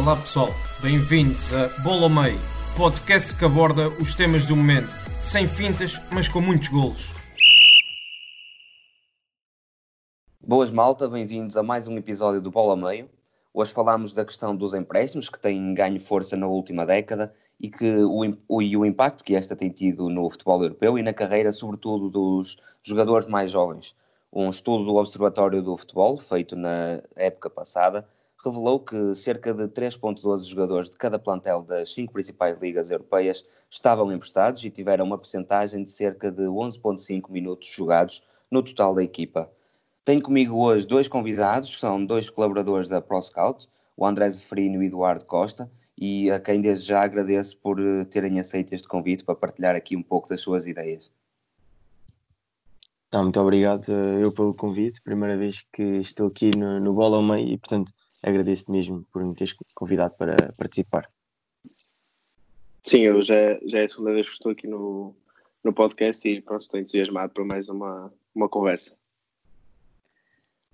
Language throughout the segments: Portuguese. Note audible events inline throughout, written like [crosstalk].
Olá pessoal, bem-vindos a Bola Meio, podcast que aborda os temas do momento, sem fintas, mas com muitos golos. Boas malta, bem-vindos a mais um episódio do Bola Meio. Hoje falamos da questão dos empréstimos, que têm ganho força na última década e, que o, o, e o impacto que esta tem tido no futebol europeu e na carreira, sobretudo, dos jogadores mais jovens. Um estudo do Observatório do Futebol, feito na época passada, revelou que cerca de 3,12 jogadores de cada plantel das cinco principais ligas europeias estavam emprestados e tiveram uma percentagem de cerca de 11,5 minutos jogados no total da equipa. Tenho comigo hoje dois convidados, que são dois colaboradores da ProScout, o André Zeferino e o Eduardo Costa, e a quem desde já agradeço por eh, terem aceito este convite para partilhar aqui um pouco das suas ideias. Não, muito obrigado eh, eu pelo convite, primeira vez que estou aqui no, no Bola ao Meio e, portanto, agradeço-te mesmo por me teres convidado para participar. Sim, eu já, já é a segunda vez que estou aqui no, no podcast e pronto, estou entusiasmado por mais uma, uma conversa.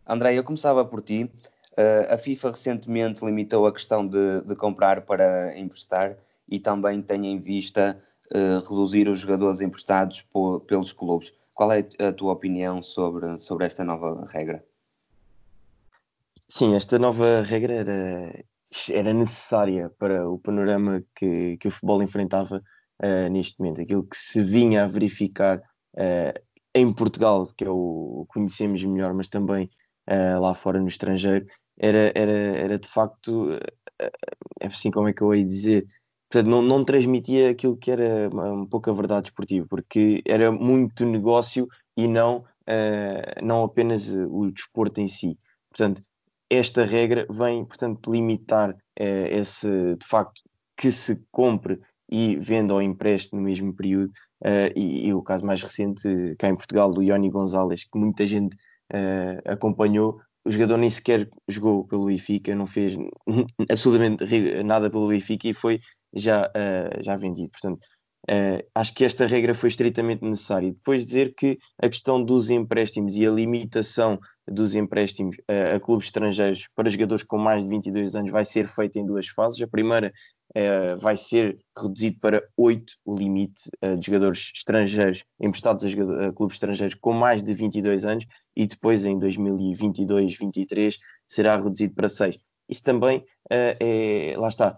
André, eu começava por ti. Uh, a FIFA recentemente limitou a questão de, de, comprar para emprestar e também tem em vista uh, reduzir os jogadores emprestados por, pelos clubes. Qual é a tua opinião sobre, sobre esta nova regra? Sim, esta nova regra era, era necessária para o panorama que, que o futebol enfrentava uh, neste momento. Aquilo que se vinha a verificar uh, em Portugal, que é o, o conhecemos melhor, mas também uh, lá fora no estrangeiro, era, era, era de facto, é assim como é que eu ia dizer, portanto, não, não transmitia aquilo que era um pouco a verdade esportiva, porque era muito negócio e não, não apenas o desporto em si. Portanto, esta regra vem, portanto, limitar eh, esse, de facto, que se compre e venda ou empreste no mesmo período. Uh, e, e, o caso mais recente, cá em Portugal, do Ioni Gonzalez, que muita gente uh, acompanhou. O jogador nem sequer jogou pelo Benfica, não fez [laughs] absolutamente nada pelo Benfica e foi já, uh, já vendido. Portanto, acho que esta regra foi estritamente necessária. Depois dizer que a questão dos empréstimos e a limitação dos empréstimos uh, a clubes estrangeiros para jogadores com mais de 22 anos vai ser feita em duas fases. A primeira uh, vai ser reduzido para 8 o limite uh, de jogadores estrangeiros emprestados a, a, clubes estrangeiros com mais de 22 anos e depois em 2022-23 será reduzido para 6. Isso também é, lá está,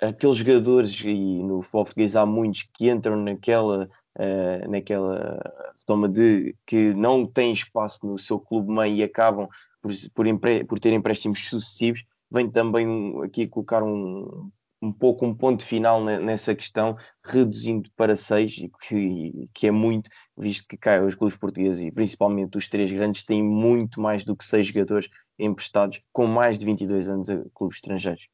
aqueles jogadores, e no futebol português há muitos que entram naquela, uh, naquela toma de que não têm espaço no seu clube mãe e acabam por, por, por ter empréstimos sucessivos, vem também aqui colocar um, um pouco um ponto final nessa questão, reduzindo para seis, que, que é muito, visto que cá os clubes portugueses e principalmente os três grandes têm muito mais do que seis jogadores emprestados com mais de 22 anos a clubes estrangeiros.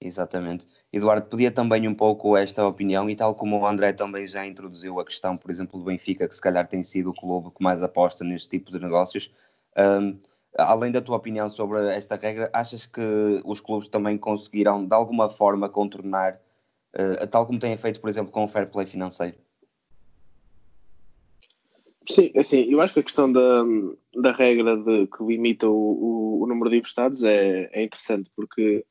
Exatamente. Eduardo, podia também um pouco esta opinião e tal como o André também já introduziu a questão, por exemplo, do Benfica, que se calhar tem sido o clube que mais aposta neste tipo de negócios. Um, além da tua opinião sobre esta regra, achas que os clubes também conseguirão de alguma forma contornar, uh, tal como têm feito, por exemplo, com o fair play financeiro? Sim, assim, eu acho que a questão da, da regra de, que limita o, o, o número de emprestados é, é interessante, porque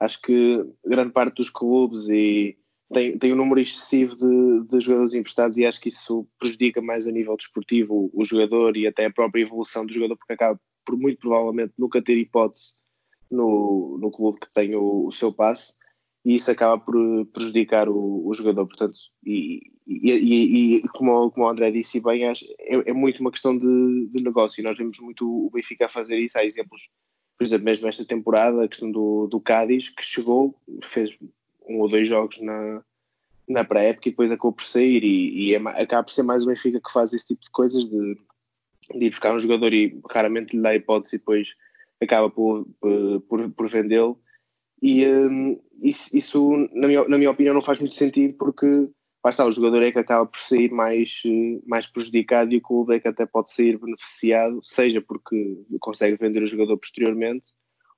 acho que grande parte dos clubes e tem, tem um número excessivo de, de jogadores emprestados e acho que isso prejudica mais a nível desportivo o, jogador e até a própria evolução do jogador, porque acaba por muito provavelmente nunca ter hipótese no, no clube que tem o, o seu passe e isso acaba por prejudicar o, o jogador. Portanto, e, e, e, e, como, como o André disse bem, acho, é, é muito uma questão de, de negócio e nós vemos muito o Benfica a fazer isso. Há exemplos por exemplo, mesmo esta temporada, a questão do, do Cádiz, que chegou, fez um ou dois jogos na, na pré-época e depois acabou por sair. E, e é, acaba por ser mais o Benfica que faz esse tipo de coisas, de, de ir buscar um jogador e raramente lhe dá a hipótese e depois acaba por, por, por vendê-lo. E um, isso, isso na, minha, na minha opinião, não faz muito sentido porque lá o jogador é que acaba por sair mais, mais prejudicado e o clube é que até pode sair beneficiado, seja porque consegue vender o jogador posteriormente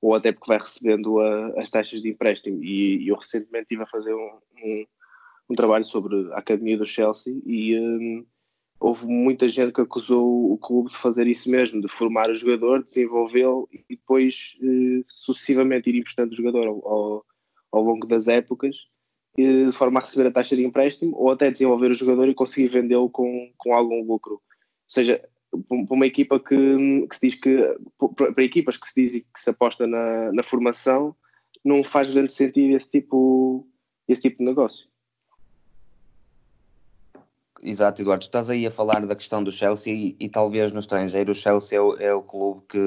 ou até porque vai recebendo a, as taxas de empréstimo. E, e, eu recentemente estive a fazer um, um, um, trabalho sobre a academia do Chelsea e um, houve muita gente que acusou o clube de fazer isso mesmo, de formar o jogador, desenvolvê-lo e depois uh, sucessivamente ir emprestando o jogador ao, ao longo das épocas de forma a receber a taxa de empréstimo ou até desenvolver o jogador e conseguir vendê-lo com, com algum lucro. Ou seja, para uma equipa que, que se diz que, para equipas que se diz que se aposta na, na formação, não faz grande sentido esse tipo, esse tipo de negócio. Exato, Eduardo. Tu estás aí a falar da questão do Chelsea e, e talvez no estrangeiro o Chelsea é o, é o clube que,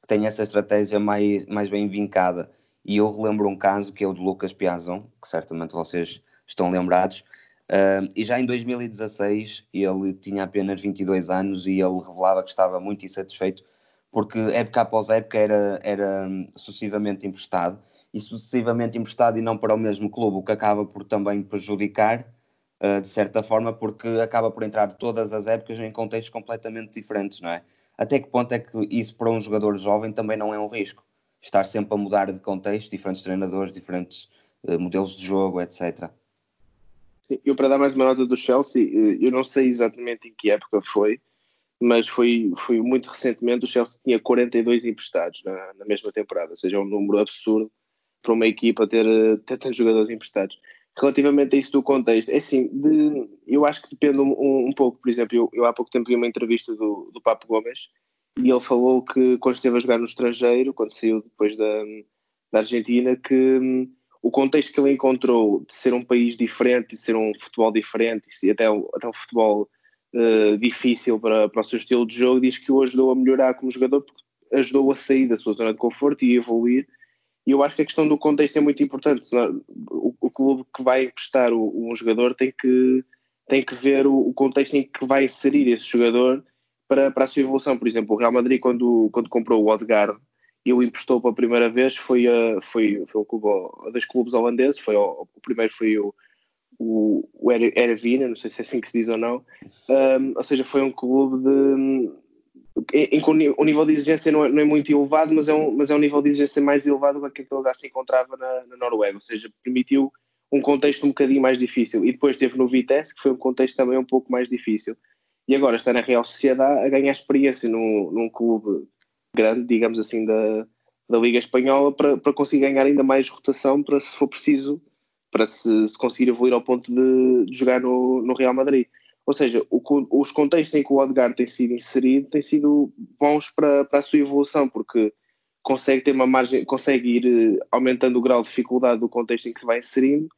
que, tem essa estratégia mais, mais bem vincada. E eu relembro um caso que é o de Lucas Piazon, que certamente vocês estão lembrados. Uh, e já em 2016 ele tinha apenas 22 anos e ele revelava que estava muito insatisfeito porque época após época era, era sucessivamente emprestado e sucessivamente emprestado e não para o mesmo clube, o que acaba por também prejudicar uh, de certa forma porque acaba por entrar todas as épocas em contextos completamente diferentes, não é? Até que ponto é que isso para um jogador jovem também não é um risco? Estar sempre a mudar de contexto, diferentes treinadores, diferentes uh, modelos de jogo, etc. Sim, eu para dar mais uma nota do Chelsea, eh, eu não sei exatamente em que época foi, mas foi, foi muito recentemente, o Chelsea tinha 42 emprestados na, na mesma temporada, ou seja, é um número absurdo para uma equipa ter, eh, ter tantos jogadores emprestados. Relativamente a isso do contexto, é assim, de, eu acho que depende um, um pouco, por exemplo, eu, eu, há pouco tempo vi uma entrevista do, do Papo Gomes, e ele falou que quando esteve a jogar no estrangeiro, quando saiu depois da, da Argentina, que hum, o contexto que ele encontrou de ser um país diferente, de ser um futebol diferente e até, até um futebol uh, difícil para, para o seu estilo de jogo, diz que o ajudou a melhorar como jogador, porque ajudou a sair da sua zona de conforto e evoluir. E eu acho que a questão do contexto é muito importante. O, o clube que vai emprestar um jogador tem que, tem que ver o, o contexto em que vai inserir esse jogador para, para a sua evolução. Por exemplo, o Real Madrid, quando, quando comprou o Odegaard e o emprestou pela primeira vez, foi, a, foi, foi um clube, a clubes holandeses. Foi o, primeiro foi o, o, o Erevina, não sei se é assim que se diz ou não. Um, ou seja, foi um clube de. Em, que o nível de exigência não é, não é, muito elevado, mas é, um, mas é um nível de exigência mais elevado do que aquele que se encontrava na, na Noruega, ou seja, permitiu um contexto um bocadinho mais difícil. E depois teve no Vitesse, que foi um contexto também um pouco mais difícil e agora está na Real Sociedade a ganhar experiência num, num clube grande, digamos assim, da, da Liga Espanhola para, para conseguir ganhar ainda mais rotação para se for preciso, para se, se conseguir evoluir ao ponto de, de jogar no, no Real Madrid. Ou seja, o, os contextos em que o Odegaard tem sido inserido têm sido bons para, para a sua evolução, porque consegue ter uma margem, consegue ir eh, aumentando o grau de dificuldade do contexto em que se vai inserindo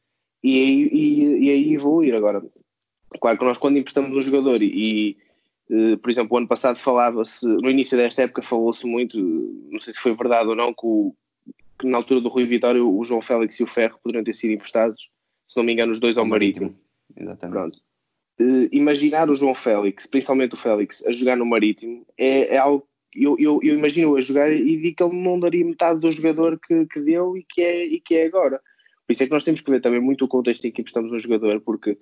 e e, e aí evoluir. Agora, Claro que nós, quando emprestamos um jogador e, e uh, por exemplo, o ano passado falava-se, no início desta época falou-se muito, não sei se foi verdade ou não, que, o, que, na altura do Rui Vitório o João Félix e o Ferro poderiam ter sido emprestados, se não me engano, os dois ao Marítimo. Marítimo. Exatamente. Uh, imaginar o João Félix, principalmente o Félix, a jogar no Marítimo é, é algo eu, eu, eu, imagino a jogar e digo que ele não daria metade do jogador que, que deu e que, é, e que é agora. Por isso é que nós temos que ver também muito o contexto em que emprestamos um jogador, porque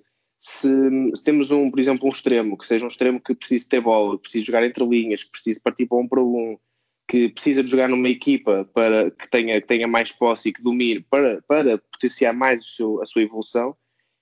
se, se, temos um, por exemplo, um extremo, que seja um extremo que precise ter bola, que precise jogar entre linhas, que precise partir para um para um, que precisa de jogar numa equipa para que tenha, que tenha mais posse e que domine para, para potenciar mais seu, a sua evolução,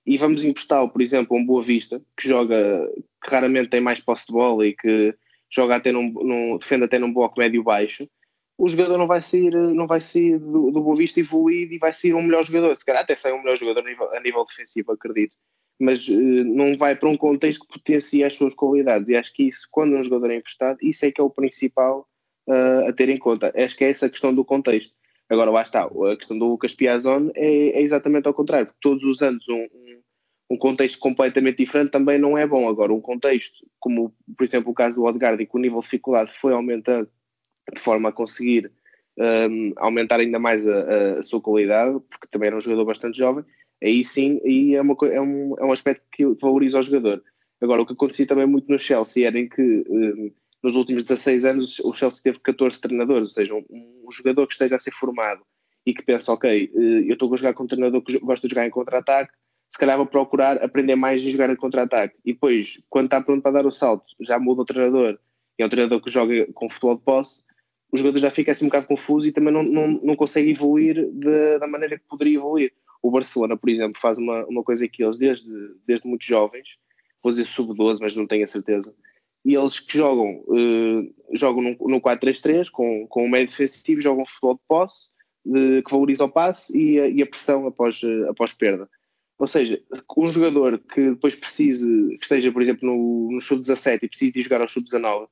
e vamos emprestá-lo, por exemplo, a um Boa Vista, que joga, que raramente tem mais posse de bola e que joga até num, num defende até num bloco médio-baixo, o jogador não vai sair, não vai sair do, do Boa Vista evoluído e vai ser um melhor jogador, se calhar até sai um melhor jogador a nível, a nível defensivo, acredito mas uh, não vai para um contexto que potencia as suas qualidades. E acho que isso, quando um jogador é emprestado, isso é que é o principal uh, a ter em conta. Acho que é essa a questão do contexto. Agora, lá está, a questão do Lucas Piazon é, é exatamente ao contrário, porque todos os anos um, um, contexto completamente diferente também não é bom. Agora, um contexto, como por exemplo o caso do Odegaard, e que o nível de dificuldade foi aumentando de forma a conseguir um, ehm, aumentar ainda mais a, a, sua qualidade, porque também era um jogador bastante jovem, aí sim aí é, uma, é, um, é um aspecto que valoriza o jogador. Agora, o que acontecia também muito no Chelsea era em que um, nos últimos 16 anos o Chelsea teve 14 treinadores, ou seja, um, um jogador que esteja a ser formado e que pensa, ok, eh, eu estou a jogar com um treinador que gosta de jogar em contra-ataque, se calhar vou procurar aprender mais em jogar em contra-ataque. E depois, quando está pronto para dar o salto, já muda o treinador, é um treinador que joga com futebol de posse, o jogador já fica assim um bocado confuso e também não, não, não consegue evoluir de, da maneira que poderia evoluir. O Barcelona, por exemplo, faz uma, uma coisa que eles, desde, desde muito jovens, vou dizer sub-12, mas não tenho a certeza, e eles que jogam, uh, jogam no, no 4-3-3, com, com o meio defensivo, jogam futebol de posse, de, que valoriza o passe e a, e a pressão após, uh, após perda. Ou seja, um jogador que depois precise, que esteja, por exemplo, no, no sub-17 e precise de jogar ao sub-19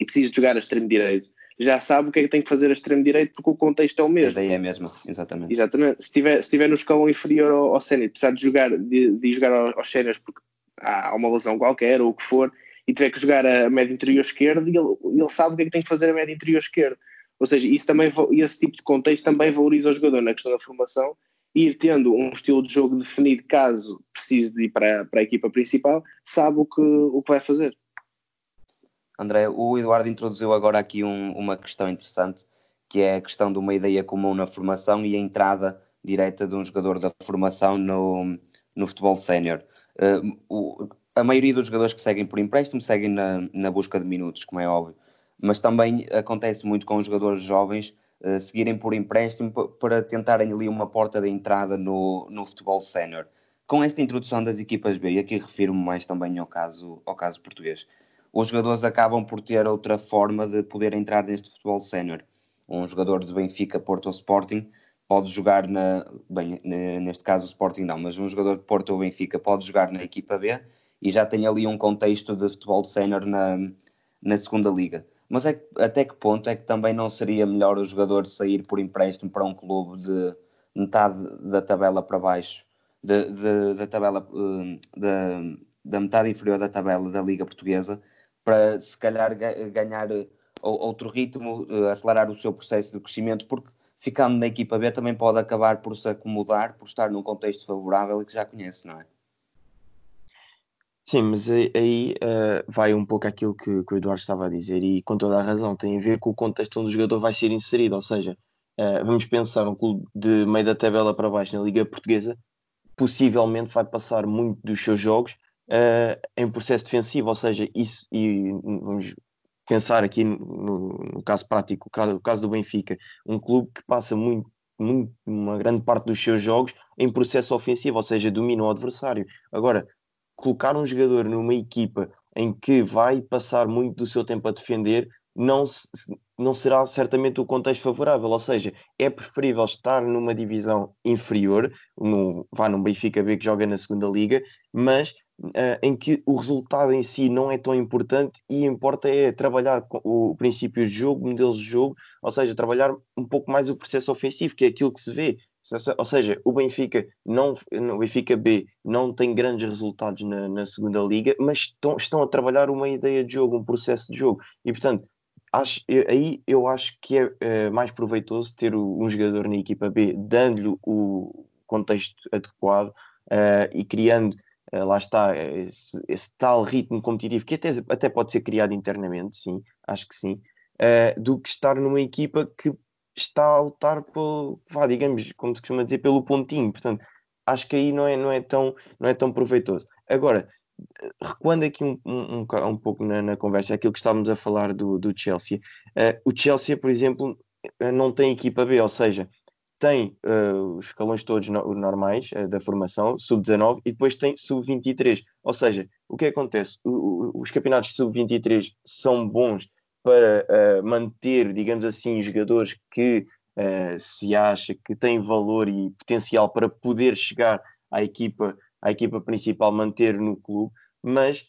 e precise de jogar a extremo direito, já sabe o que é que tem que fazer a extremo direito porque o contexto é o mesmo. A ideia é a mesma, exatamente. Exatamente. Se estiver, se estiver no escalão inferior ao, ao sénior, precisar de jogar, de, de jogar aos séniores porque há uma lesão qualquer ou o que for, e tiver que jogar a média interior esquerda, ele, ele sabe o que é que tem que fazer a média interior esquerda. Ou seja, isso também, esse tipo de contexto também valoriza o jogador na questão da formação e ir tendo um estilo de jogo definido caso precise de ir para, para a equipa principal, sabe o que, o que vai fazer. André, o Eduardo introduziu agora aqui um, uma questão interessante, que é a questão de uma ideia comum na formação e a entrada direta de um jogador da formação no, no futebol sénior. Uh, a maioria dos jogadores que seguem por empréstimo seguem na, na busca de minutos, como é óbvio, mas também acontece muito com os jogadores jovens uh, seguirem por empréstimo para tentarem ali uma porta de entrada no, no futebol sénior. Com esta introdução das equipas B, e aqui refiro-me mais também ao caso, ao caso português, os jogadores acabam por ter outra forma de poder entrar neste futebol sénior. Um jogador de Benfica, Porto ou Sporting pode jogar na. Bem, neste caso o Sporting não, mas um jogador de Porto ou Benfica pode jogar na equipa B e já tem ali um contexto de futebol sénior na, na segunda liga. Mas é, até que ponto é que também não seria melhor o jogador sair por empréstimo para um clube de metade da tabela para baixo, de, de, da tabela de, da metade inferior da tabela da Liga Portuguesa, para se calhar ganhar eh, outro ritmo, eh, acelerar o seu processo de crescimento, porque ficando na equipa B também pode acabar por se acomodar, por estar num contexto favorável e que já conhece, não é? Sim, mas aí, uh, vai um pouco aquilo que, que, o Eduardo estava a dizer e com toda a razão tem a ver com o contexto onde o jogador vai ser inserido, ou seja, uh, vamos pensar um clube de meio da tabela para baixo na Liga Portuguesa, possivelmente vai passar muito dos seus jogos uh, em processo defensivo, ou seja, isso, e vamos pensar aqui no, no caso prático, o caso do Benfica, um clube que passa muito, muito, uma grande parte dos seus jogos em processo ofensivo, ou seja, domina o adversário. Agora, colocar um jogador numa equipa em que vai passar muito do seu tempo a defender não, não será certamente o contexto favorável, ou seja, é preferível estar numa divisão inferior, no, vá num Benfica B que joga na segunda liga, mas uh, em que o resultado em si não é tão importante e importa é trabalhar com o princípios de jogo, modelos de jogo, ou seja, trabalhar um pouco mais o processo ofensivo, que é aquilo que se vê. Ou seja, o Benfica, não, o Benfica B não tem grandes resultados na, na segunda liga, mas estão, estão a trabalhar uma ideia de jogo, um processo de jogo. E portanto, acho, aí eu acho que é, é mais proveitoso ter o, um jogador na equipa B, dando-lhe o contexto adequado uh, e criando uh, lá está, esse, esse, tal ritmo competitivo que até, até pode ser criado internamente, sim, acho que sim, do que estar numa equipa que está a lutar pelo, vá, digamos, como se costuma dizer, pelo pontinho. Portanto, acho que aí não é, não é, tão, não é tão proveitoso. Agora, recuando aqui um, um, um, um pouco na, na, conversa, aquilo que estávamos a falar do, do Chelsea, uh, o Chelsea, por exemplo, não tem equipa B, ou seja, tem uh, os escalões todos no, normais uh, da formação, sub-19, e depois tem sub-23. Ou seja, o que acontece? O, o, os campeonatos sub-23 são bons para manter, digamos assim, jogadores que se acha que têm valor e potencial para poder chegar à equipa, à equipa principal, manter no clube, mas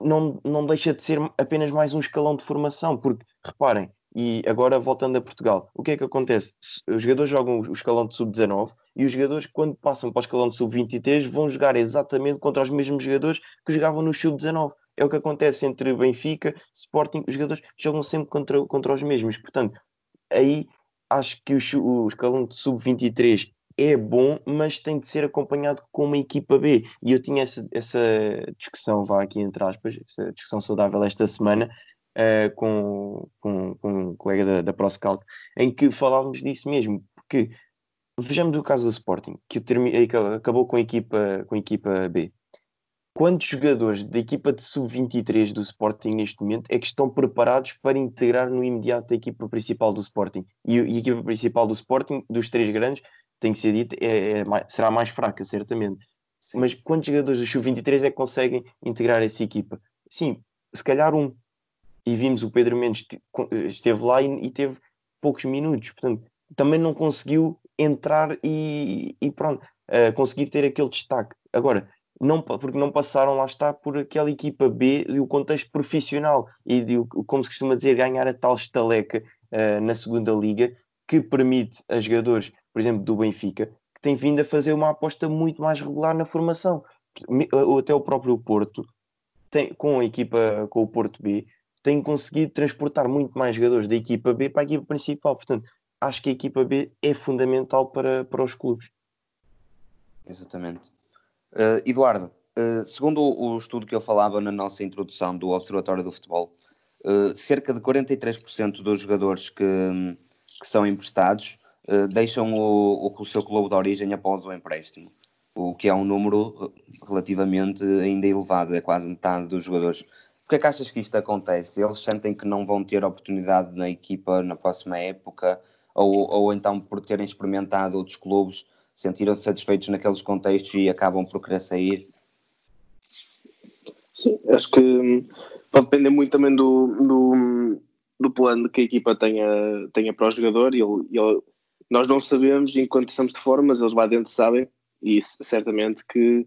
não, não deixa de ser apenas mais um escalão de formação, porque reparem, e agora voltando a Portugal, o que é que acontece? Os jogadores jogam o escalão de sub-19 e os jogadores, quando passam para o escalão de sub-23, vão jogar exatamente contra os mesmos jogadores que jogavam no sub-19. É o que acontece entre Benfica, Sporting, os jogadores jogam sempre contra, contra os mesmos. Portanto, aí acho que o, o escalão de sub-23 é bom, mas tem de ser acompanhado com uma equipa B. E eu tinha essa, essa discussão, vá aqui entre aspas, essa discussão saudável esta semana, uh, com, com, com, um colega da, da ProScout, em que falávamos disso mesmo, porque vejamos o caso do Sporting, que acabou com a equipa, com a equipa B. Quantos jogadores da equipa de sub-23 do Sporting neste momento é que estão preparados para integrar no imediato a equipa principal do Sporting? E, e a equipa principal do Sporting, dos três grandes, tem que ser dito, é, é, será mais fraca, certamente. Sim. Mas quantos jogadores do sub-23 é que conseguem integrar essa equipa? Sim, se calhar um. E vimos o Pedro Mendes esteve lá e, e teve poucos minutos, portanto, também não conseguiu entrar e, e pronto, uh, conseguir ter aquele destaque. Agora, não, porque não passaram, lá está, por aquela equipa B e o contexto profissional e de, como se costuma dizer, ganhar a tal estaleca uh, na segunda liga que permite a jogadores, por exemplo, do Benfica, que têm vindo a fazer uma aposta muito mais regular na formação. Até o próprio Porto, tem, com a equipa, com o Porto B, tem conseguido transportar muito mais jogadores da equipa B para a equipa principal. Portanto, acho que a equipa B é fundamental para, para os clubes. Exatamente. Uh, Eduardo, uh, segundo o, o, estudo que eu falava na nossa introdução do Observatório do Futebol, uh, cerca de 43% dos jogadores que, que são emprestados deixam o, o, seu clube de origem após o empréstimo, o que é um número relativamente ainda elevado, é quase metade dos jogadores. Por que é que achas que isto acontece? Eles sentem que não vão ter oportunidade na equipa na próxima época, ou, ou então por terem experimentado outros clubes sentiram-se satisfeitos naqueles contextos e acabam por querer sair? Sim, acho que hum, pode depender muito também do, do, do plano que a equipa tenha, tenha para o jogador. E ele, ele, nós não sabemos enquanto estamos de fora, mas eles lá dentro sabem, e certamente que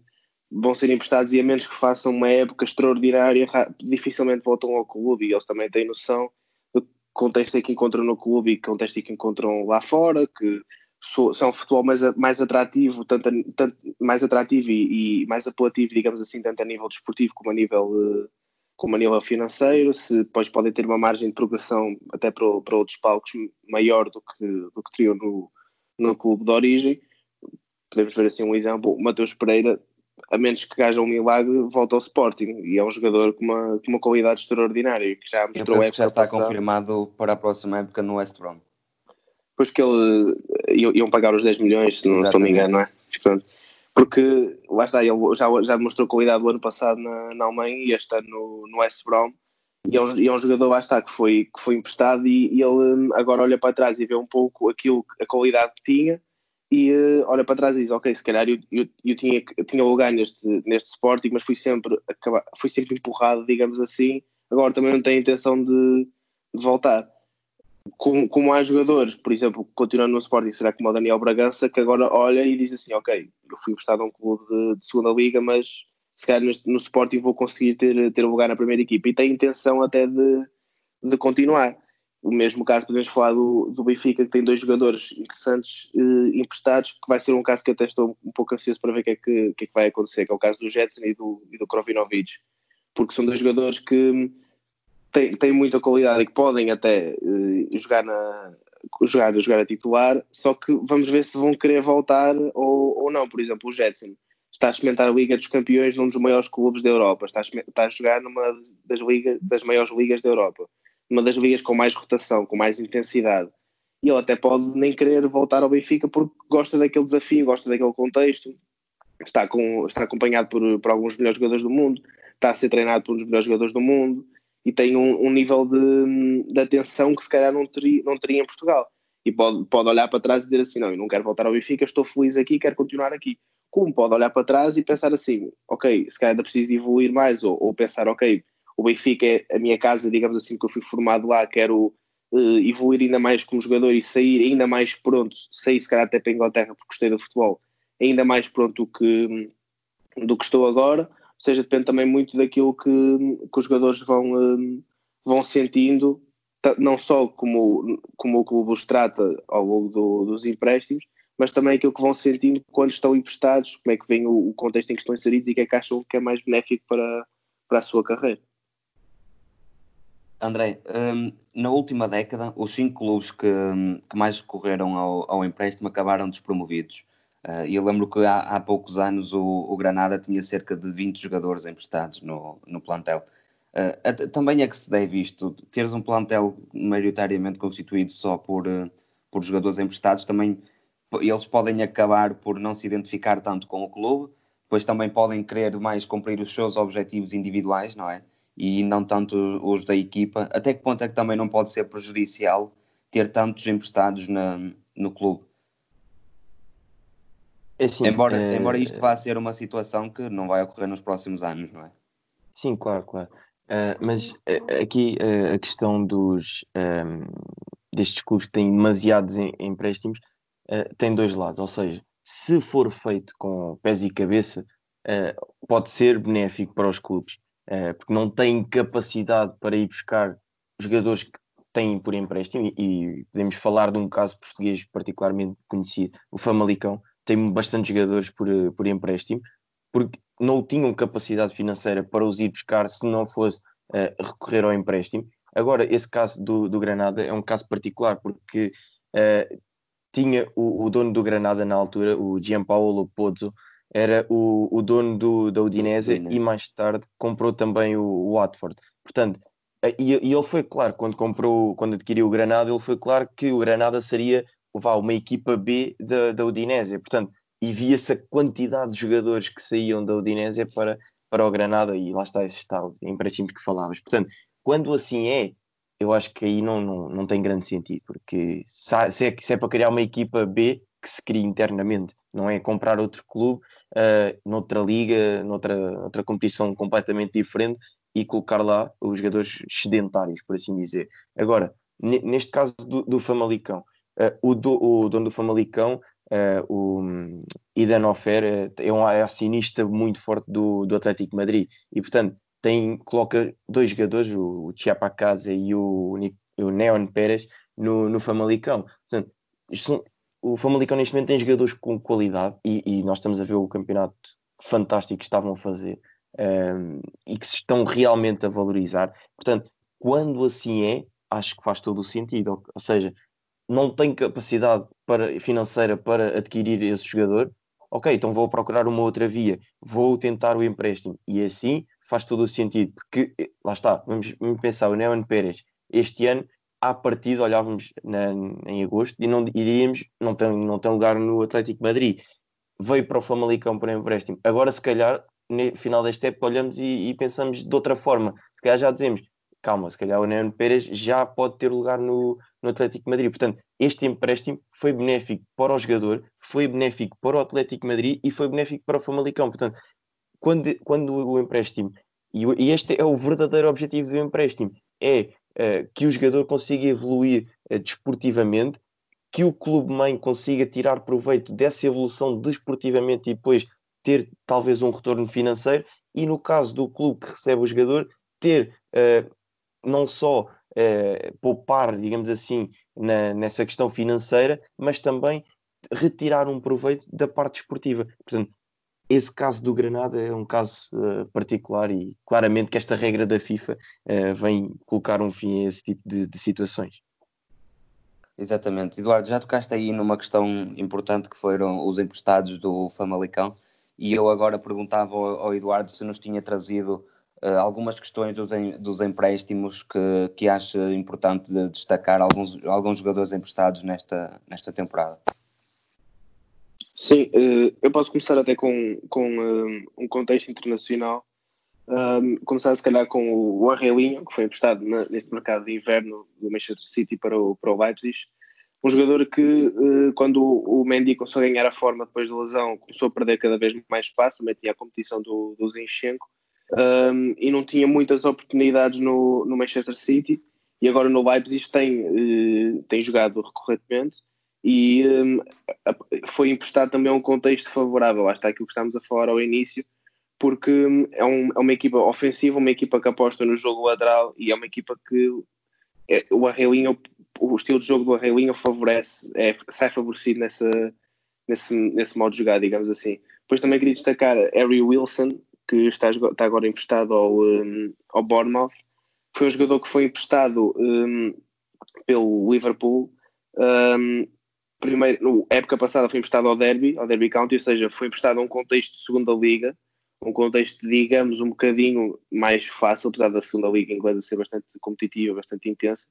vão ser emprestados e a menos que façam uma época extraordinária, dificilmente voltam ao clube e eles também têm noção do contexto que encontram no clube e contexto que encontram lá fora, que são futebol mais, mais atrativo, tanto, tanto mais atrativo e, e, mais apelativo, digamos assim, tanto a nível desportivo como a nível, eh, como a nível financeiro, se depois podem ter uma margem de progressão até para, para outros palcos maior do que, do que teriam no, no clube de origem. Podemos ver assim um exemplo, o Mateus Pereira, a menos que haja um milagre, volta ao Sporting e é um jogador com uma, com uma qualidade extraordinária que já mostrou que já está passada. confirmado para a próxima época no West Brom depois que ele iam pagar os 10 milhões, se não estou me engano, não é? Pronto. Porque lá está, ele já, já demonstrou qualidade o ano passado na, na Alemanha e este ano no, no West Brom. E é, um, e é um jogador lá está que foi, que foi emprestado e, e, ele hum, agora olha para trás e vê um pouco aquilo, a qualidade que tinha e uh, olha para trás e diz, ok, se calhar eu, eu, eu tinha, eu tinha lugar neste, neste Sporting, mas fui sempre, acaba, fui sempre empurrado, digamos assim, agora também não tenho intenção de, de voltar como, como há jogadores, por exemplo, continuando no Sporting, será como o Daniel Bragança, que agora olha e diz assim: Ok, eu fui emprestado a um clube de, de, segunda liga, mas se calhar no Sporting vou conseguir ter, ter lugar na primeira equipa e tem intenção até de, de continuar. O mesmo caso podemos falar do, do Benfica, que tem dois jogadores interessantes eh, emprestados, que vai ser um caso que eu até estou um pouco ansioso para ver o que, é que, que, é que vai acontecer, que é o caso do Jetson e do, e do Krovinovic, porque são dois jogadores que têm, têm muita qualidade e que podem até uh, jogar, na, jogar, jogar a titular, só que vamos ver se vão querer voltar ou, ou não. Por exemplo, o Jetson está a experimentar a Liga dos Campeões num dos maiores clubes da Europa, está a, está a jogar numa das, liga, das maiores ligas da Europa, uma das ligas com mais rotação, com mais intensidade. E ele até pode nem querer voltar ao Benfica porque gosta daquele desafio, gosta daquele contexto, está, com, está acompanhado por, por alguns melhores jogadores do mundo, está a ser treinado por um dos melhores jogadores do mundo, e tem um, um nível de, de, atenção que se calhar não teria, não teria em Portugal. E pode, pode olhar para trás e dizer assim: não, eu não quero voltar ao Benfica, estou feliz aqui, quero continuar aqui. Como pode olhar para trás e pensar assim: ok, se calhar ainda preciso evoluir mais, ou, ou pensar: ok, o Benfica é a minha casa, digamos assim, que eu fui formado lá, quero uh, evoluir ainda mais como jogador e sair ainda mais pronto, sair se calhar até para a Inglaterra porque gostei do futebol, ainda mais pronto do que, do que estou agora seja, depende também muito daquilo que, que os jogadores vão, um, vão sentindo, não só como, como o clube os trata ao longo do, dos empréstimos, mas também aquilo que vão sentindo quando estão emprestados, como é que vem o, o contexto em que estão inseridos e o que é que acham que é mais benéfico para, para a sua carreira. André, um, na última década, os cinco clubes que, hum, que mais recorreram ao, ao empréstimo acabaram despromovidos. Uh, eu lembro que há, há poucos anos o, o, Granada tinha cerca de 20 jogadores emprestados no, no plantel. Uh, também é que se deve isto, teres um plantel maioritariamente constituído só por, uh, por jogadores emprestados, também eles podem acabar por não se identificar tanto com o clube, pois também podem querer mais cumprir os seus objetivos individuais, não é? E não tanto os da equipa. Até que ponto é que também não pode ser prejudicial ter tantos emprestados na, no clube? É assim, embora, é... embora isto vá ser uma situação que não vai ocorrer nos próximos anos, não é? Sim, claro, claro. Uh, mas uh, aqui uh, a questão dos destes clubes que têm demasiados em, empréstimos tem dois lados, ou seja, se for feito com pés e cabeça, pode ser benéfico para os clubes, porque não têm capacidade para ir buscar jogadores que têm por empréstimo, e, e podemos falar de um caso português particularmente conhecido, o Famalicão, tem bastante jogadores por, por empréstimo, porque não tinham capacidade financeira para os ir buscar se não fosse uh, recorrer ao empréstimo. Agora, esse caso do, do Granada é um caso particular, porque uh, tinha o, o, dono do Granada na altura, o Gianpaolo Pozzo, era o, o dono do, da Udinese, Udinese, e mais tarde comprou também o, o Watford. Portanto, eh, e, e, ele foi claro, quando comprou, quando adquiriu o Granada, ele foi claro que o Granada seria vá, uma equipa B da, da Udinese. Portanto, e via-se a quantidade de jogadores que saíam da Udinese para, para o Granada e lá está esse de empréstimos que falavas. Portanto, quando assim é, eu acho que aí não, não, não tem grande sentido, porque se, é, se é para criar uma equipa B que se cria internamente, não é comprar outro clube uh, noutra liga, noutra, noutra competição completamente diferente e colocar lá os jogadores sedentários, por assim dizer. Agora, neste caso do, do Famalicão, uh, o, do, o dono do Famalicão Uh, o Idan Ofer uh, é um acionista muito forte do, do Atlético Madrid e, portanto, tem, coloca dois jogadores, o, o Chiapacasa e o, o Neon Pérez, no, no Famalicão. Portanto, são, o Famalicão neste momento tem jogadores com qualidade e, e, nós estamos a ver o campeonato fantástico que estavam a fazer um, e que se estão realmente a valorizar. Portanto, quando assim é, acho que faz todo o sentido. Ou, ou seja, não tem capacidade para, financeira para adquirir esse jogador, ok, então vou procurar uma outra via, vou tentar o empréstimo. E assim faz todo o sentido, porque eh, lá está, vamos, vamos pensar, o Neon Pérez, este ano, à partida, olhávamos na, em agosto e não iríamos, não tem, não tem lugar no Atlético Madrid. Veio para o Famalicão por empréstimo. Agora, se calhar, no final desta época, olhamos e, e pensamos de outra forma. Se calhar já dizemos, calma, se calhar o Neon Pérez já pode ter lugar no, no Atlético Madrid. Portanto, este empréstimo foi benéfico para o jogador, foi benéfico para o Atlético Madrid e foi benéfico para o Famalicão. Portanto, quando, quando o empréstimo, e, e este é o verdadeiro objetivo do empréstimo, é uh, que o jogador consiga evoluir uh, desportivamente, que o clube-mãe consiga tirar proveito dessa evolução desportivamente e depois ter talvez um retorno financeiro, e no caso do clube que recebe o jogador, ter uh, não só eh, poupar, digamos assim, na, nessa questão financeira, mas também retirar um proveito da parte esportiva. Portanto, esse caso do Granada é um caso uh, particular e claramente que esta regra da FIFA uh, vem colocar um fim a esse tipo de, de, situações. Exatamente. Eduardo, já tocaste aí numa questão importante que foram os emprestados do Famalicão e eu agora perguntava ao, ao Eduardo se nos tinha trazido algumas questões dos, em, dos empréstimos que, que acha importante de destacar alguns, alguns jogadores emprestados nesta, nesta temporada. Sim, uh, eu posso começar até com, com uh, um contexto internacional. começar se calhar com o Arrelinho, que foi emprestado neste mercado de inverno do Manchester City para o, para o Leipzig. Um jogador que, quando o Mendy começou a ganhar a forma depois da lesão, começou a perder cada vez mais espaço, também tinha a competição do, do Zinchenko um, e não tinha muitas oportunidades no, no Manchester City. E agora no Leipzig tem, uh, tem jogado recorrentemente. E um, foi emprestado também um contexto favorável, lá está aquilo que estamos a falar ao início, porque hum, é, um, é uma equipa ofensiva, uma equipa que aposta no jogo lateral e é uma equipa que é, o Arrelinho, o estilo de jogo do Arrelinho favorece, é, sai favorecido nessa, nesse, nesse modo de jogar, digamos assim. Depois também queria destacar Harry Wilson, que está, está agora emprestado ao, um, ao Bournemouth. Foi um jogador que foi emprestado um, pelo Liverpool. Um, primeiro, no época passada foi emprestado ao Derby, ao Derby County, ou seja, foi emprestado a um contexto de segunda liga, um contexto, digamos, um bocadinho mais fácil, apesar da segunda liga inglesa ser bastante competitiva, bastante intensa.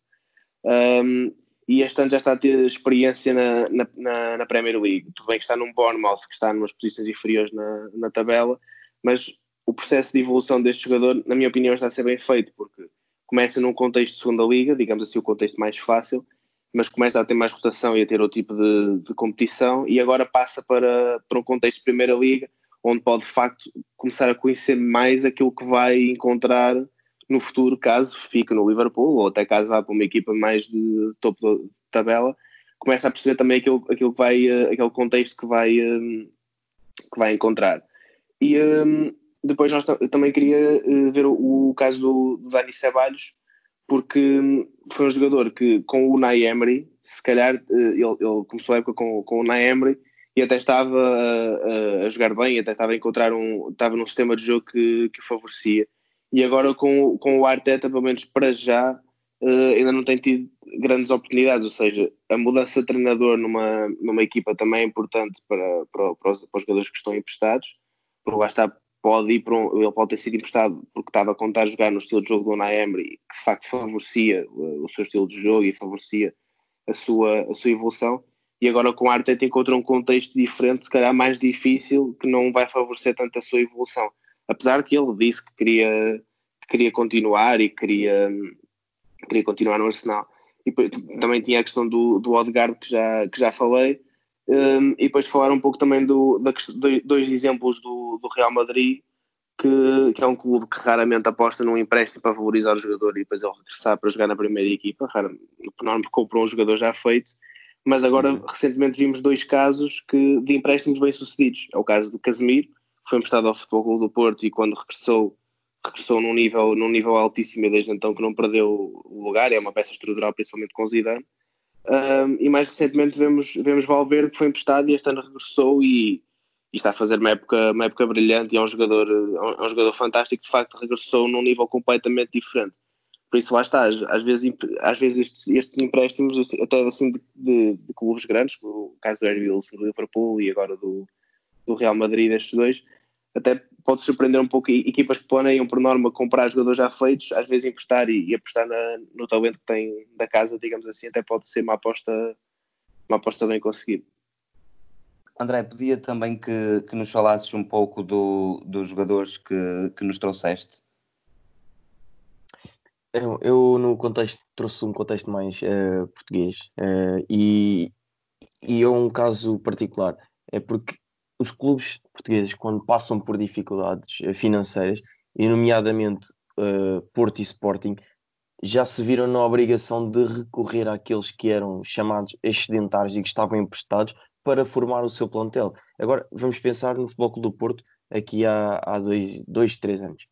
Um, e este ano já está a ter experiência na, na, na, Premier League. Tudo bem que está num Bournemouth, que está numas posições inferiores na, na tabela, mas o processo de evolução deste jogador, na minha opinião, está a ser bem feito, porque começa num contexto de segunda liga, digamos assim, o contexto mais fácil, mas começa a ter mais rotação e a ter outro tipo de, de competição, e agora passa para, para um contexto de primeira liga, onde pode de facto começar a conhecer mais aquilo que vai encontrar no futuro, caso fique no Liverpool, ou até caso vá para uma equipa mais de topo de tabela, começa a perceber também aquilo, aquilo que vai, eh, aquele contexto que vai, eh, que vai encontrar. E um, depois nós também queria uh, ver o, o, caso do, do Dani Ceballos, porque hum, foi um jogador que com o Unai Emery, se calhar uh, ele, ele, começou a época com, com o Unai Emery e até estava a, a, jogar bem, até estava a encontrar um, estava num sistema de jogo que, que favorecia. E agora com, com o Arteta, pelo menos para já, ainda não tem tido grandes oportunidades, ou seja, a mudança de treinador numa, numa equipa também é importante para, para, para, os, para os jogadores que estão emprestados, porque lá está, pode ir para um, ele pode ter sido emprestado porque estava a contar jogar no estilo de jogo do Unai Emery, que de facto favorecia o, o seu estilo de jogo e favorecia a sua, a sua evolução, e agora com o Arteta encontra um contexto diferente, se calhar mais difícil, que não vai favorecer tanto a sua evolução. Apesar que ele disse que queria, que queria continuar e queria, queria continuar no Arsenal. E também tinha a questão do, do Odegaard, que já, que já falei, um, e depois falar um pouco também do, da, dois exemplos do, do Real Madrid, que, que, é um clube que raramente aposta num empréstimo para valorizar o jogador e depois ele regressar para jogar na primeira equipa. Raramente, normalmente comprou um jogador já feito mas agora uhum. recentemente vimos dois casos que, de empréstimos bem-sucedidos. É o caso do Casemiro, que foi emprestado ao Futebol Clube do Porto e quando regressou, regressou num nível, num nível altíssimo e desde então que não perdeu o lugar, é uma peça estrutural principalmente com Zidane. Um, e mais recentemente vemos, vemos Valverde que foi emprestado e este ano regressou e, e, está a fazer uma época, uma época brilhante e é um jogador, é um jogador fantástico, de facto regressou num nível completamente diferente. Por isso lá está, às vezes, às vezes estes, estes empréstimos, assim, até assim de, de, de, clubes grandes, o caso do Harry Wilson do Liverpool e agora do, do Real Madrid, estes dois, até pode surpreender um pouco equipas que planeiam por norma comprar jogadores já feitos, às vezes emprestar e, e apostar na, no talento que tem da casa, digamos assim, até pode ser uma aposta, uma aposta bem conseguida. André, pedia também que, que nos falasses um pouco do, dos jogadores que, que nos trouxeste eu, eu, no contexto trouxe um contexto mais uh, português uh, e, e é um caso particular. É porque os clubes portugueses, quando passam por dificuldades eh, financeiras, e nomeadamente uh, Porto e Sporting, já se viram na obrigação de recorrer àqueles que eram chamados excedentários e que estavam emprestados para formar o seu plantel. Agora vamos pensar no Futebol Clube do Porto aqui há, há dois, dois, três anos.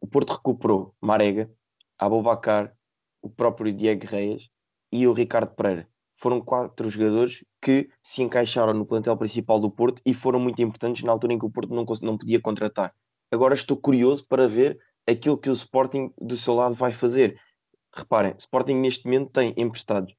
O Porto recuperou Marega, Abobacar, o próprio Diego Reis e o Ricardo Pereira. Foram quatro jogadores que se encaixaram no plantel principal do Porto e foram muito importantes na altura em que o Porto não, não podia contratar. Agora estou curioso para ver aquilo que o Sporting do seu lado vai fazer. Reparem, Sporting neste momento tem emprestados.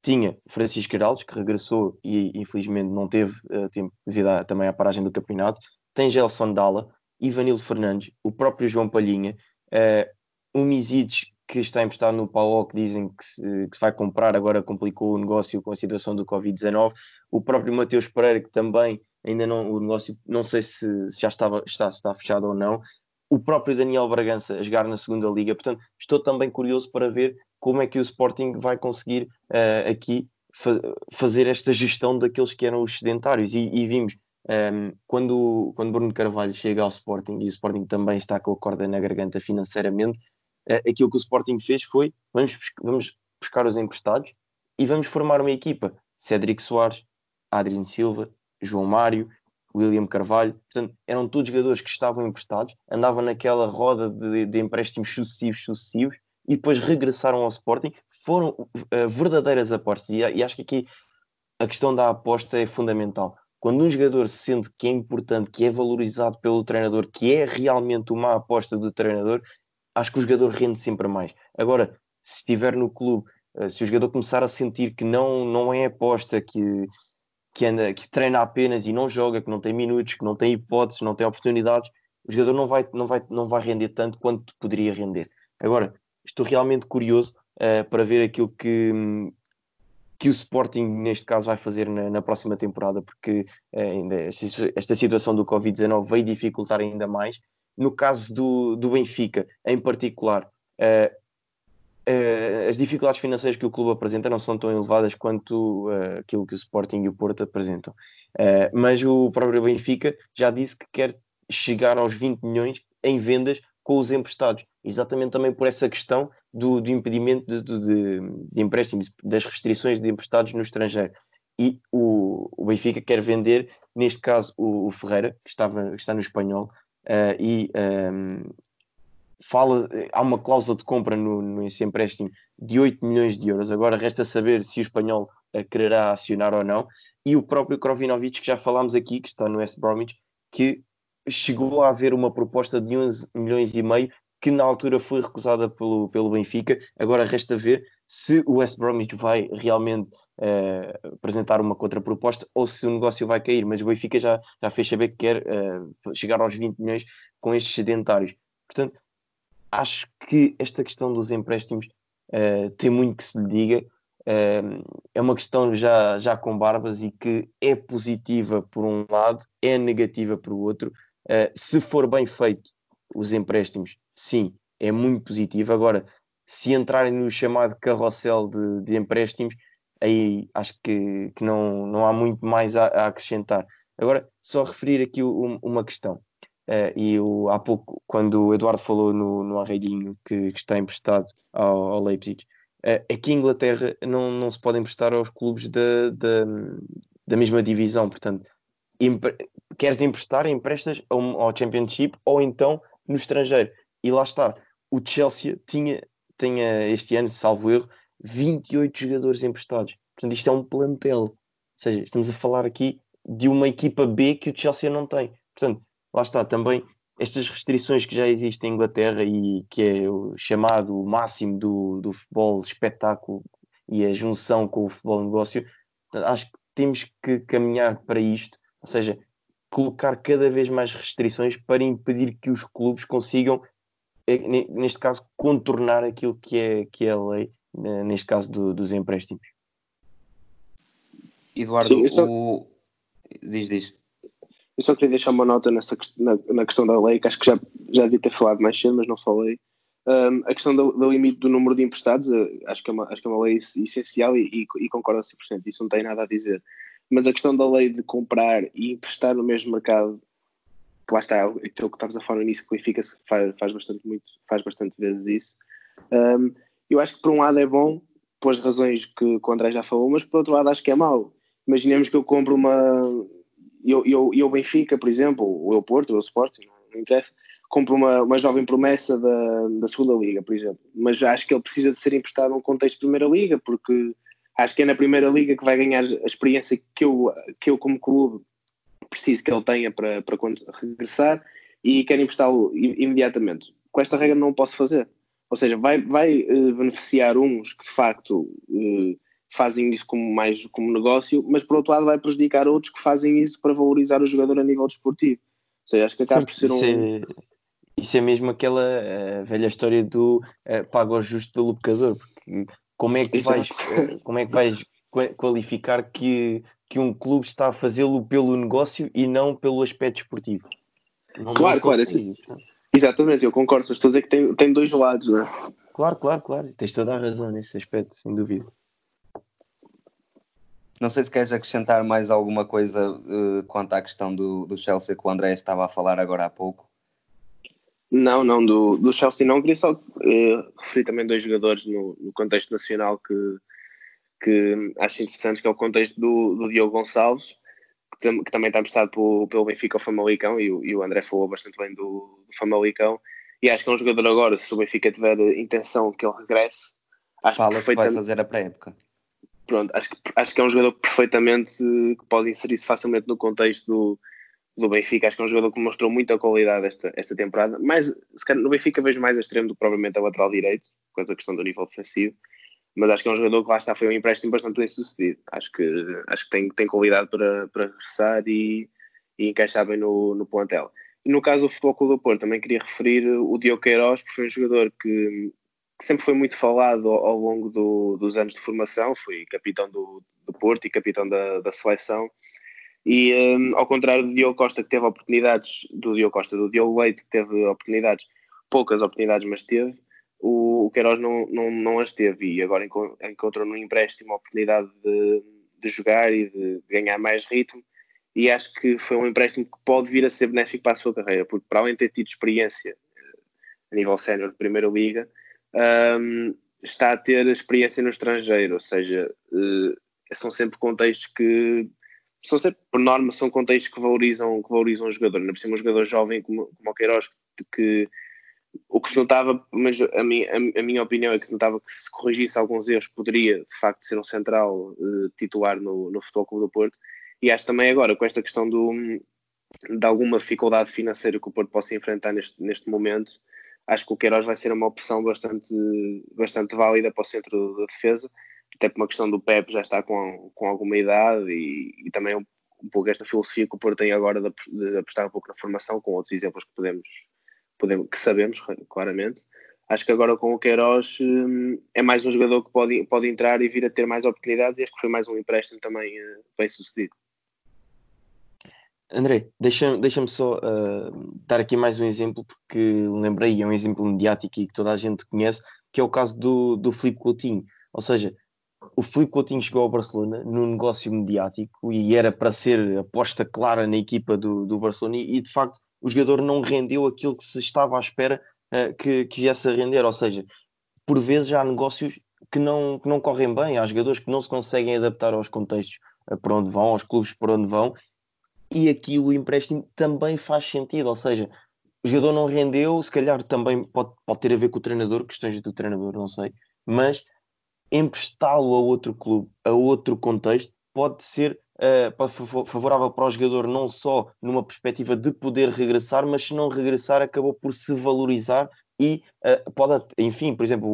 Tinha Francisco Geraldes, que regressou e infelizmente não teve uh, tempo devido também à paragem do campeonato. Tem Gelson Dalla, Ivanilo Fernandes, o próprio João Palhinha, uh, o Misides, que está emprestado no PAOC, dizem que se, que se vai comprar, agora complicou o negócio com a situação do Covid-19. O próprio Mateus Pereira, que também ainda não, o negócio, não sei se, se já estava, está, se está fechado ou não. O próprio Daniel Bragança a jogar na segunda liga. Portanto, estou também curioso para ver como é que o Sporting vai conseguir uh, aqui fa fazer esta gestão daqueles que eram os sedentários. E, e vimos um, ehm, quando, quando Bruno Carvalho chega ao Sporting e o Sporting também está com a corda na garganta financeiramente, aquilo que o Sporting fez foi vamos, vamos buscar os emprestados e vamos formar uma equipa. Cédric Soares, Adriano Silva, João Mário, William Carvalho, portanto, eram todos jogadores que estavam emprestados, andavam naquela roda de, de empréstimos sucessivos, sucessivos, e depois regressaram ao Sporting, foram uh, verdadeiras apostas, e, e, acho que aqui a questão da aposta é fundamental. Quando um jogador se sente que é importante, que é valorizado pelo treinador, que é realmente uma aposta do treinador, acho que o jogador rende sempre mais. Agora, se estiver no clube, eh, se o jogador começar a sentir que não, não é aposta, que, que, anda, que treina apenas e não joga, que não tem minutos, que não tem hipóteses, não tem oportunidades, o jogador não vai, não vai, não vai render tanto quanto poderia render. Agora, estou realmente curioso uh, para ver aquilo que, que o Sporting, neste caso, vai fazer na, na próxima temporada, porque uh, ainda esta, esta situação do Covid-19 veio dificultar ainda mais. No caso do, do Benfica, em particular, uh, Uh, as dificuldades financeiras que o clube apresenta não são tão elevadas quanto uh, aquilo que o Sporting e o Porto apresentam. Mas o próprio Benfica já disse que quer chegar aos 20 milhões em vendas com os emprestados, exatamente também por essa questão do, do impedimento de, de, de, empréstimos, das restrições de emprestados no estrangeiro. E o, o Benfica quer vender, neste caso, o, o Ferreira, que, estava, que está no espanhol, e um, fala, há uma cláusula de compra no, nesse empréstimo de 8 milhões de euros. Agora resta saber se o espanhol uh, quererá acionar ou não. E o próprio Krovinovic, que já falámos aqui, que está no West Bromwich, que chegou a haver uma proposta de 11 milhões e meio que na altura foi recusada pelo, pelo Benfica. Agora resta ver se o West Bromwich vai realmente uh, apresentar uma contraproposta ou se o negócio vai cair. Mas o Benfica já, já fez saber que quer uh, chegar aos 20 milhões com estes sedentários. Portanto, acho que esta questão dos empréstimos uh, tem muito que se lhe diga. É uma questão já, já com barbas e que é positiva por um lado, é negativa por outro. Se for bem feito os empréstimos, sim, é muito positivo. Agora, se entrarem no chamado carrossel de, de empréstimos, aí acho que, que não, não há muito mais a, a acrescentar. Agora, só referir aqui um, uma questão. Uh, e o, há pouco, quando o Eduardo falou no, no Arreirinho que, que está emprestado ao, ao Leipzig, uh, aqui em Inglaterra não, não se pode emprestar aos clubes da, da, da mesma divisão. Portanto, queres emprestar, emprestas ao, ao Championship ou então no estrangeiro. E lá está, o Chelsea tinha, tinha este ano, salvo erro, 28 jogadores emprestados. Portanto, isto é um plantel. Ou seja, estamos a falar aqui de uma equipa B que o Chelsea não tem. Portanto, lá está também estas restrições que já existem em Inglaterra e que é o chamado máximo do, do futebol espetáculo e a junção com o futebol negócio, acho que temos que caminhar para isto, ou seja, colocar cada vez mais restrições para impedir que os clubes consigam, neste caso, contornar aquilo que é, que é a lei, neste caso do, dos empréstimos. Eduardo, Sim, só... o... diz, diz. Eu só queria deixar uma nota nessa, na, na questão da lei, que acho que já, já devia ter falado mais cedo, mas não falei. Um, a questão do, do, limite do número de emprestados, uh, acho, que é uma, acho que é uma lei essencial e, e, e concordo a 100%, isso não tem nada a dizer. Mas a questão da lei de comprar e emprestar no mesmo mercado, que lá está, aquilo que estavas a falar no início, que o Benfica faz, faz, bastante, muito, faz bastante vezes isso. Um, eu acho que por um lado é bom, pelas razões que, que o André já falou, mas por outro lado acho que é mau. Imaginemos que eu compro uma eu, eu, eu Benfica, por exemplo, ou o Porto, ou o Sporting, não interessa, compra uma, uma jovem promessa da, da segunda liga, por exemplo, mas acho que ele precisa de ser emprestado num contexto de primeira liga, porque acho que é na primeira liga que vai ganhar a experiência que eu, que eu como clube preciso que ele tenha para, para regressar e quero emprestá-lo imediatamente. Com esta regra não posso fazer. Ou seja, vai, vai uh, beneficiar uns que de facto uh, fazem isso como mais como negócio, mas por outro lado vai prejudicar outros que fazem isso para valorizar o jogador a nível desportivo. Ou seja, acho que acaba por ser um. Isso é, isso é mesmo aquela uh, velha história do uh, pago justo pelo pecador, porque como é que vais, uh, como é que vais qualificar que, que um clube está a fazê-lo pelo negócio e não pelo aspecto esportivo? Não claro, claro. Esse, exatamente, eu concordo, estou a dizer que tem, tem dois lados, não é? Claro, claro, claro, tens toda a razão nesse aspecto, sem dúvida. Não sei se queres acrescentar mais alguma coisa uh, quanto à questão do, do Chelsea que o André estava a falar agora há pouco. Não, não, do, do Chelsea não. Queria só uh, referir também dois jogadores no, no, contexto nacional que, que acho interessantes, que é o contexto do, do Diogo Gonçalves, que, tam, que, também está emprestado pelo, pelo Benfica ao Famalicão, e, e, o André falou bastante bem do, do Famalicão, e acho que é um jogador agora, se o Benfica tiver intenção que ele regresse, acho Fala que vai fazer a pré-época pronto, acho que, acho que é um jogador perfeitamente que pode inserir-se facilmente no contexto do, do Benfica. Acho que é um jogador que mostrou muita qualidade esta, esta temporada. Mas se calhar, no Benfica vejo mais extremo do que provavelmente a lateral direito, com essa questão do nível ofensivo. Mas acho que é um jogador que lá está, foi um empréstimo bastante bem sucedido. Acho que, acho que tem, tem qualidade para, para regressar e, e encaixar bem no, no plantel. No caso do Futebol Clube do Porto, também queria referir o Diogo Queiroz, porque foi um jogador que, que sempre foi muito falado ao, ao longo do, dos anos de formação, foi capitão do, do Porto e capitão da, da seleção. E um, ao contrário do Diogo Costa, que teve oportunidades, do Diogo Costa, do Diogo Leite, que teve oportunidades, poucas oportunidades, mas teve, o, o Queiroz não, não, não as teve e agora encontrou no empréstimo a oportunidade de, de jogar e de ganhar mais ritmo. E acho que foi um empréstimo que pode vir a ser benéfico para a sua carreira, porque para além de ter tido experiência eh, a nível sénior de Primeira Liga, um, está a ter experiência no estrangeiro, ou seja, uh, são sempre contextos que são sempre, por norma, são contextos que valorizam, que valorizam o jogador, ainda por cima um jogador jovem como, como o Queiroz, que o que se notava, mas a, minha, a, a, minha opinião é que se notava que se corrigisse alguns erros poderia de facto ser um central uh, titular no, no Futebol Clube do Porto. E acho também agora com esta questão do, de alguma dificuldade financeira que o Porto possa enfrentar neste, neste momento acho que o Queiroz vai ser uma opção bastante, bastante válida para o centro da defesa. Até por uma questão do Pep já está com, com alguma idade e, e também um, um pouco esta filosofia que o Porto tem agora de, de apostar um pouco na formação com outros exemplos que podemos podemos, que sabemos claramente. Acho que agora com o Queiroz hum, é mais um jogador que pode, pode entrar e vir a ter mais oportunidades e acho que foi mais um empréstimo também uh, bem sucedido. André, deixa-me deixa só uh, dar aqui mais um exemplo, porque lembrei, é um exemplo mediático e que toda a gente conhece, que é o caso do, do Filipe Coutinho. Ou seja, o Filipe Coutinho chegou ao Barcelona num negócio mediático e era para ser aposta clara na equipa do, do Barcelona e, e de facto o jogador não rendeu aquilo que se estava à espera uh, que, que viesse a render. Ou seja, por vezes há negócios que não, que não correm bem, há jogadores que não se conseguem adaptar aos contextos uh, para onde vão, aos clubes para onde vão, e aqui o empréstimo também faz sentido. Ou seja, o jogador não rendeu, se calhar também pode, pode ter a ver com o treinador, questões do treinador, não sei, mas emprestá-lo a outro clube, a outro contexto, pode ser uh, favorável para o jogador, não só numa perspectiva de poder regressar, mas se não regressar, acabou por se valorizar e uh, pode, enfim, por exemplo,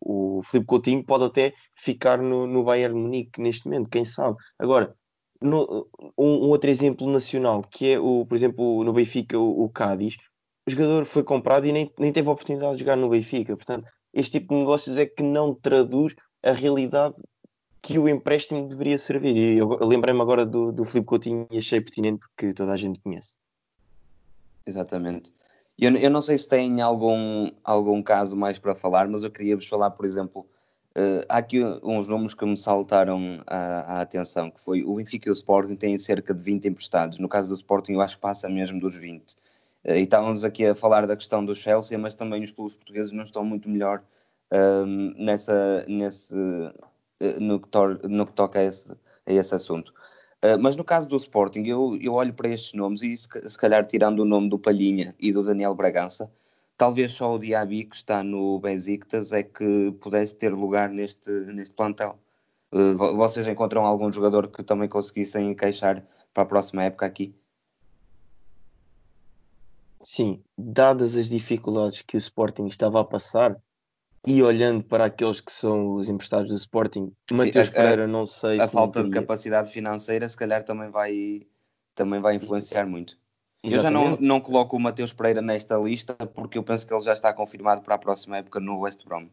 o, o Filipe Coutinho pode até ficar no, no Bayern Munique neste momento, quem sabe. Agora, no, um, um, outro exemplo nacional, que é, o, por exemplo, no Benfica, o, o Cádiz, o jogador foi comprado e nem, nem teve a oportunidade de jogar no Benfica. Portanto, este tipo de negócios é que não traduz a realidade que o empréstimo deveria servir. E eu lembrei-me agora do, do Filipe Coutinho e achei pertinente porque toda a gente conhece. Exatamente. Eu, eu não sei se tem algum, algum caso mais para falar, mas eu queria-vos falar, por exemplo, uh, há aqui uns números que me saltaram à, atenção, que foi o Benfica e o Sporting têm cerca de 20 emprestados. No caso do Sporting eu acho que passa mesmo dos 20. Uh, eh, e estávamos aqui a falar da questão do Chelsea, mas também os clubes portugueses não estão muito melhor ehm, nessa, nesse, no que, no que toca a esse, a esse assunto. Uh, mas no caso do Sporting, eu, eu olho para estes nomes e se, se, calhar tirando o nome do Palhinha e do Daniel Bragança, talvez só o Diaby que está no Besiktas é que pudesse ter lugar neste, neste plantel. Uh, vocês encontram algum jogador que também conseguissem encaixar para a próxima época aqui? Sim, dadas as dificuldades que o Sporting estava a passar, e olhando para aqueles que são os emprestados do Sporting, Matheus Pereira, não sei a se. A falta de capacidade financeira, se calhar, também vai, também vai influenciar muito. Exatamente. Eu já não, não coloco o Matheus Pereira nesta lista porque eu penso que ele já está confirmado para a próxima época no West Brom.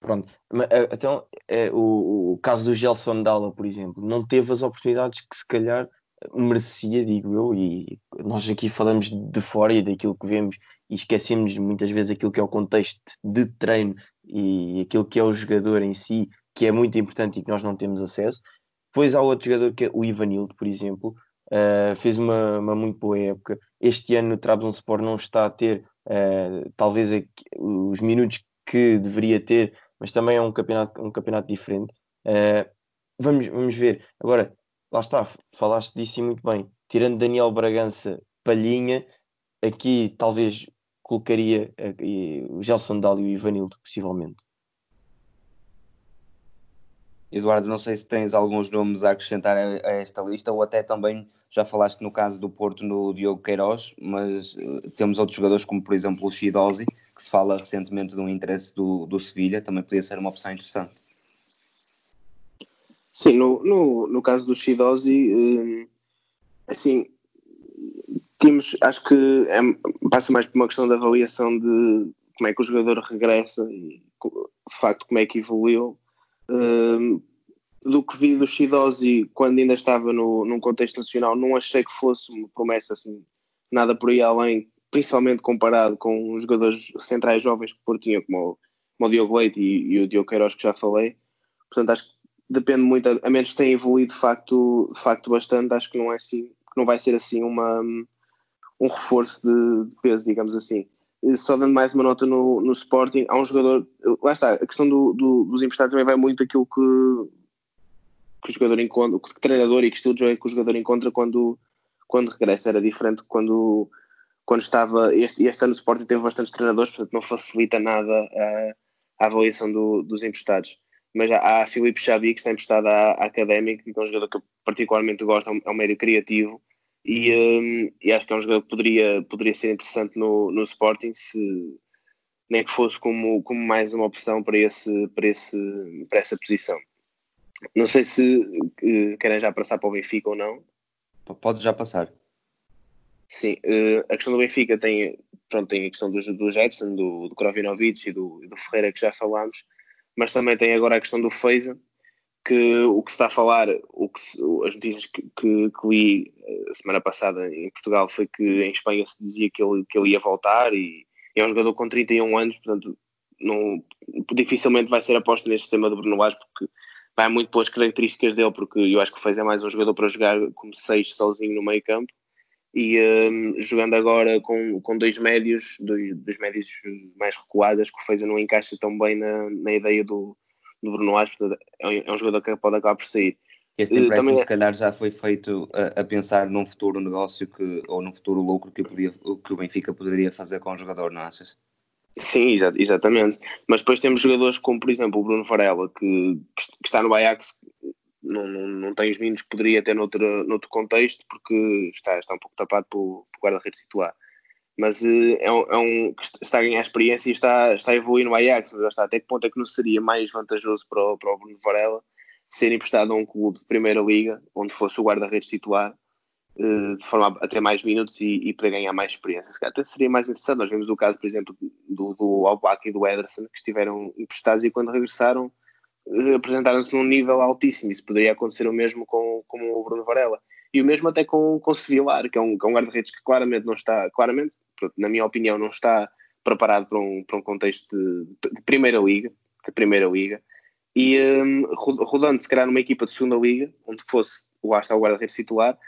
Pronto, eh, então é, o, o caso do Gelson Dalla, por exemplo, não teve as oportunidades que se calhar merecia, digo eu, e nós aqui falamos de fora e daquilo que vemos e esquecemos muitas vezes aquilo que é o contexto de treino e aquilo que é o jogador em si, que é muito importante e que nós não temos acesso. Depois há outro jogador que é o Ivanildo, por exemplo, uh, fez uma, uma, muito boa época. Este ano o Trabzonspor não está a ter uh, talvez os minutos que deveria ter, mas também é um campeonato, um campeonato diferente. Uh, vamos, vamos ver. Agora, lá está, falaste disso muito bem. Tirando Daniel Bragança, Palhinha, aqui talvez colocaria o Gelson Dálio e o Ivanildo, possivelmente. Eduardo, não sei se tens alguns nomes a acrescentar a, esta lista ou até também já falaste no caso do Porto no Diogo Queiroz, mas uh, temos outros jogadores como por exemplo o Chidosi, que se fala recentemente de um interesse do, do Sevilha, também podia ser uma opção interessante. Sim, no, no, no caso do Shidozi, hum, assim, acho que é, passa mais por uma questão de avaliação de como é que o jogador regressa e de facto como é que evoluiu. Hum, do que vi do Shidozi quando ainda estava no, num contexto nacional, não achei que fosse uma promessa assim, nada por aí além, principalmente comparado com os jogadores centrais jovens que por tinha, como, como o Diogo Leite e, e, o Diogo Queiroz que já falei. Portanto, acho que depende muito, a menos que tenha evoluído de facto, de facto bastante, acho que não é assim, não vai ser assim uma, um reforço de, de peso, digamos assim. Só dando mais uma nota no, no Sporting, há um jogador, lá está, a questão do, do, dos emprestados também vai muito aquilo que, que o jogador encontra, que o treinador e que estilo de jogo é que o jogador encontra quando, quando regressa. Era diferente quando, quando estava. Este, este ano o Sporting teve bastantes treinadores, portanto não facilita nada a, a avaliação do, dos emprestados. Mas há, há Filipe Xavi, que está emprestado à, à Académica, que é um jogador que eu particularmente gosto, é um, é um médio criativo. E, um, e, acho que é um jogador que poderia, poderia ser interessante no, no Sporting se nem que fosse como, como mais uma opção para, esse, para, esse, para essa posição. Não sei se uh, querem já passar para o Benfica ou não. Pode já passar. Sim, uh, a questão do Benfica tem, pronto, tem a questão do, do Jetson, do, do Krovinovic e do, do Ferreira que já falámos, mas também tem agora a questão do Feiza, que o que se está a falar, o que se, as notícias que, que, que, li eh, semana passada em Portugal foi que em Espanha se dizia que ele, que ele ia voltar e é um jogador com 31 anos, portanto não, dificilmente vai ser aposto neste sistema do Bruno Lage porque vai muito pelas características dele, porque eu acho que o Fez é mais um jogador para jogar como seis sozinho no meio campo. E um, jogando agora com, com dois médios, dois, dois médios mais recuadas, que o Feza não encaixa tão bem na, na ideia do, do Bruno Alves, é um, é um jogador que pode acabar por sair. Este empréstimo, Também... se calhar, já foi feito a, a, pensar num futuro negócio que, ou num futuro lucro que, podia, que o Benfica poderia fazer com o jogador, não achas? Sim, exa exatamente. Mas depois temos jogadores como, por exemplo, o Bruno Varela, que, que está no Ajax, não, não, não tem os mínimos que poderia ter noutro, noutro contexto, porque está, está um pouco tapado pelo, pelo guarda-redes titular. Mas uh, é, um, é um está a ganhar experiência e está, está a evoluir no Ajax. Está, até que ponto é que não seria mais vantajoso para o, para o Bruno Varela ser emprestado a um clube de primeira liga, onde fosse o guarda-redes titular, uh, de forma a ter mais minutos e, e, poder ganhar mais experiência. Se até seria mais interessante. Nós vemos o caso, por exemplo, do, do Albac e do Ederson, que estiveram emprestados e quando regressaram apresentaram-se num nível altíssimo. Isso poderia acontecer o mesmo com, com o Bruno Varela. E o mesmo até com, com o Sevilar, que é um, é um guarda-redes que claramente não está, claramente, na minha opinião, não está preparado para um, para um contexto de, de primeira liga, de primeira liga, e um, rodando se calhar numa equipa de segunda liga, onde fosse lá está o guarda-redes titular,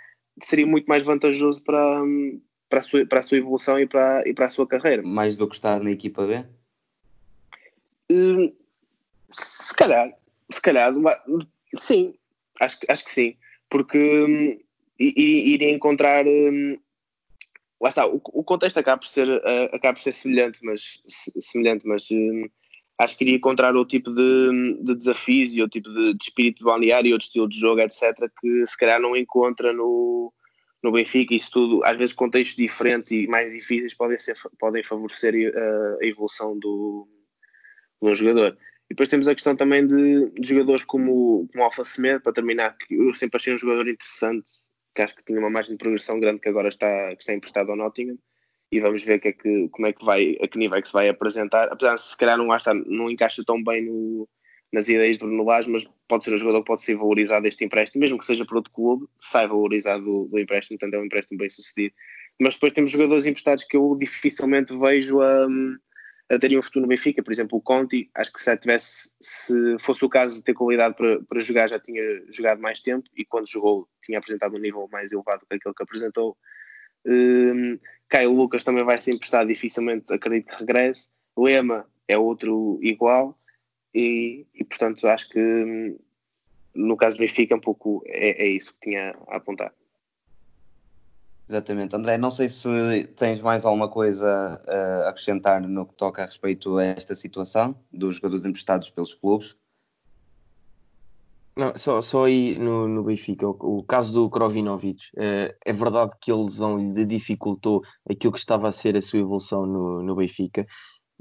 seria muito mais vantajoso para, hum, para, a sua, para a sua evolução e para, e para a sua carreira. Mais do que estar na equipa B? Hum, se calhar, se calhar, sim, acho, acho que sim, porque hum, iria encontrar. Hum, lá está, o, o, contexto acaba por ser, uh, acaba por ser semelhante, mas, semelhante, mas hum, acho que iria encontrar outro tipo de, de desafios e outro tipo de, de espírito de balneário e outro estilo de jogo, etc., que se calhar não encontra no, no Benfica. Isso tudo, às vezes, contextos diferentes e mais difíceis podem, ser, podem favorecer a, eh, a evolução do, do jogador. E depois temos a questão também de, de jogadores como, como Alfa Semedo, para terminar, que eu sempre achei um jogador interessante, que acho que tinha uma margem de progressão grande, que agora está, que está emprestado ao Nottingham. E vamos ver que é que, como é que vai, a que nível é que se vai apresentar. Apesar de se calhar não, não encaixa tão bem no, nas ideias do Bruno Lage, mas pode ser um jogador que pode ser valorizado deste empréstimo, mesmo que seja por outro clube, sai valorizado do, do empréstimo, portanto é um empréstimo bem sucedido. Mas depois temos jogadores emprestados que eu dificilmente vejo a. teria um futuro no Benfica, por exemplo, o Conti, acho que se tivesse, se fosse o caso de ter qualidade para, para jogar, já tinha jogado mais tempo e quando jogou tinha apresentado um nível mais elevado que aquele que apresentou. Um, Caio Lucas também vai ser emprestado, dificilmente acredito que regresse. Lema é outro igual e, e portanto acho que hum, no caso do Benfica um pouco é, é isso que tinha a apontar. Exatamente. André, não sei se tens mais alguma coisa a acrescentar no que toca a respeito a esta situação dos jogadores emprestados pelos clubes. Não, só, só aí no, no Benfica, o, o caso do Krovinovic, é, é verdade que a lesão lhe dificultou aquilo que estava a ser a sua evolução no, no Benfica,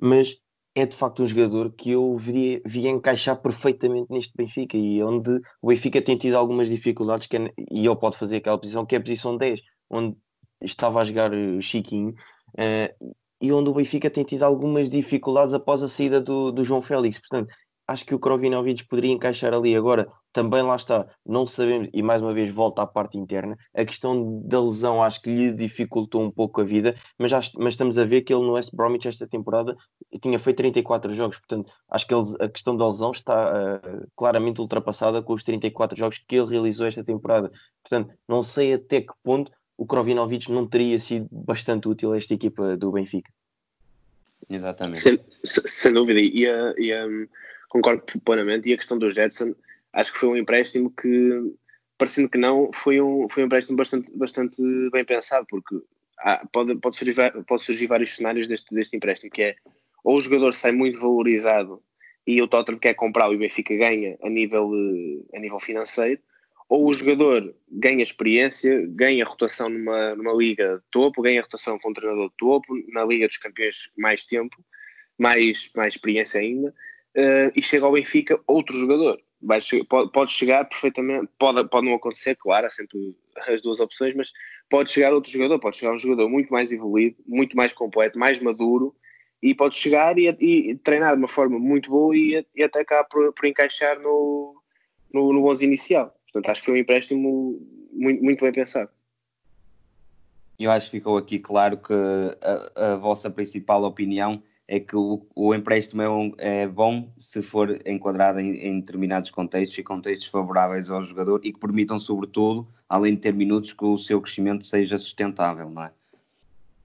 mas é de facto um jogador que eu via, via encaixar perfeitamente neste Benfica e onde o Benfica tem tido algumas dificuldades que é, e ele pode fazer aquela posição que é a posição 10, onde estava a jogar o Chiquinho uh, e onde o Benfica tem tido algumas dificuldades após a saída do, do João Félix. Portanto, acho que o Krovinovic poderia encaixar ali. Agora, também lá está, não sabemos, e mais uma vez volta à parte interna, a questão da lesão acho que lhe dificultou um pouco a vida, mas, já, mas estamos a ver que ele no West Bromwich esta temporada tinha feito 34 jogos, portanto, acho que ele, a questão da lesão está uh, claramente ultrapassada com os 34 jogos que ele realizou esta temporada. Portanto, não sei até que ponto o Krovinovic não teria sido bastante útil a esta equipa do Benfica. Exatamente. Sem, sem dúvida, e, e um, concordo plenamente. E a questão do Jetson, acho que foi um empréstimo que, parecendo que não, foi um, foi um empréstimo bastante, bastante bem pensado, porque há, pode, pode, surgir, pode surgir vários cenários deste, deste empréstimo, que é ou o jogador sai muito valorizado e o Tottenham quer comprar e o Benfica ganha a nível, a nível financeiro, ou o jogador ganha experiência, ganha rotação numa, numa liga de topo, ganha rotação com um treinador de topo, na Liga dos Campeões mais tempo, mais, mais experiência ainda, uh, e chega ao Benfica outro jogador. Vai, pode, pode chegar perfeitamente, pode, pode não acontecer, claro, há sempre as duas opções, mas pode chegar outro jogador, pode chegar um jogador muito mais evoluído, muito mais completo, mais maduro, e pode chegar e, e treinar de uma forma muito boa e, e até acabar por, por encaixar no, no, no 11 inicial. Portanto, acho que foi um empréstimo muito, muito bem pensado. Eu acho que ficou aqui claro que a, a vossa principal opinião é que o, o empréstimo é, um, é, bom se for enquadrado em, em, determinados contextos e contextos favoráveis ao jogador e que permitam, sobretudo, além de ter minutos, que o seu crescimento seja sustentável, não é?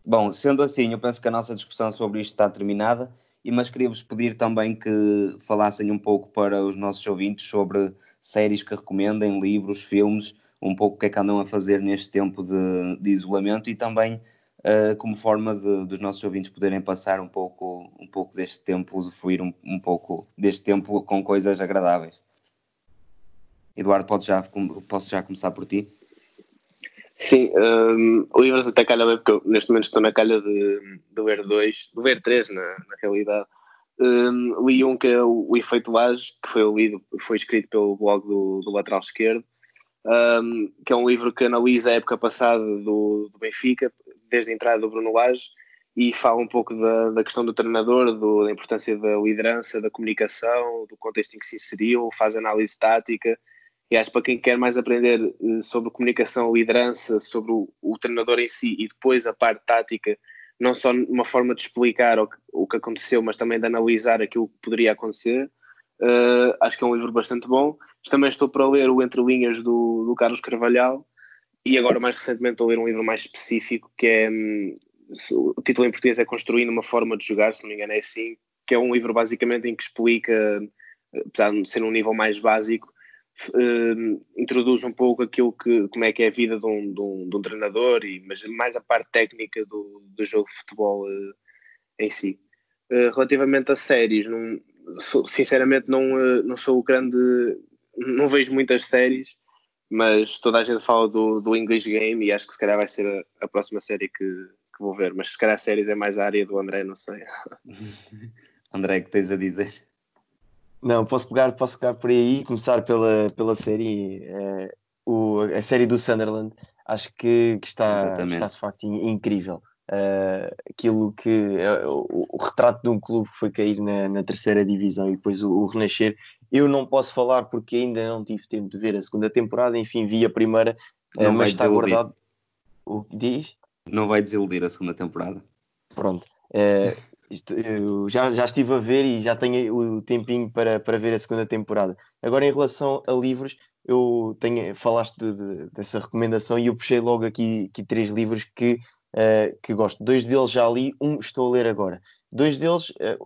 Bom, sendo assim, eu penso que a nossa discussão sobre isto está terminada, mas queria-vos pedir também que falassem um pouco para os nossos ouvintes sobre séries que recomendem, livros, filmes, um pouco o que é que andam a fazer neste tempo de, de isolamento e também uh, como forma de, dos nossos ouvintes poderem passar um pouco, um pouco deste tempo, usufruir um, um pouco deste tempo com coisas agradáveis. Eduardo, pode já, posso já começar por ti? Sim, um, livros até calha porque eu neste momento estou na calha de, dois, de ver três na, na realidade. Um, li um que é o, o Efeito Laje, que foi lido, foi escrito pelo blog do, do lateral esquerdo, um, que é um livro que analisa a época passada do, do Benfica, desde a entrada do Bruno Lage e fala um pouco da, da questão do treinador, do, da importância da liderança, da comunicação, do contexto em que se inseriu, faz análise tática. E acho que para quem quer mais aprender eh, sobre comunicação, liderança, sobre o, o, treinador em si e depois a parte tática, não só uma forma de explicar o que, o que aconteceu, mas também de analisar aquilo que poderia acontecer, uh, acho que é um livro bastante bom. Também estou para ler o Entre Linhas do, do Carlos Carvalhal, e agora, mais recentemente, estou a ler um livro mais específico que é. Hum, o título em português é Construindo uma Forma de Jogar, se não me engano, é assim. Que é um livro basicamente em que explica, apesar de ser um nível mais básico, uh, introduz um pouco aquilo que, como é que é a vida de um, de um, de um treinador, e, mas mais a parte técnica do, do jogo de futebol uh, em si. Uh, relativamente a séries, não, sou, sinceramente não, não sou o grande. Não vejo muitas séries mas toda a gente fala do, do English Game e acho que se calhar vai ser a, a próxima série que, que, vou ver, mas se calhar séries é mais a área do André, não sei. [laughs] André, que tens a dizer? Não, posso pegar, posso pegar por aí e começar pela, pela série, é, o, a série do Sunderland, acho que, que está, está de facto incrível. Uh, aquilo que é, o, o, retrato de um clube que foi cair na, na terceira divisão e depois o, o renascer eu não posso falar porque ainda não tive tempo de ver a segunda temporada, enfim, vi a primeira, eh, não mas está guardado. O que diz? Não vai desiludir a segunda temporada. Pronto. Isto, já, já estive a ver e já tenho o tempinho para, para ver a segunda temporada. Agora, em relação a livros, eu tenho, falaste de, de, dessa recomendação e eu puxei logo aqui, aqui três livros que, uh, que gosto. Dois deles já li, um estou a ler agora. Dois deles, uh,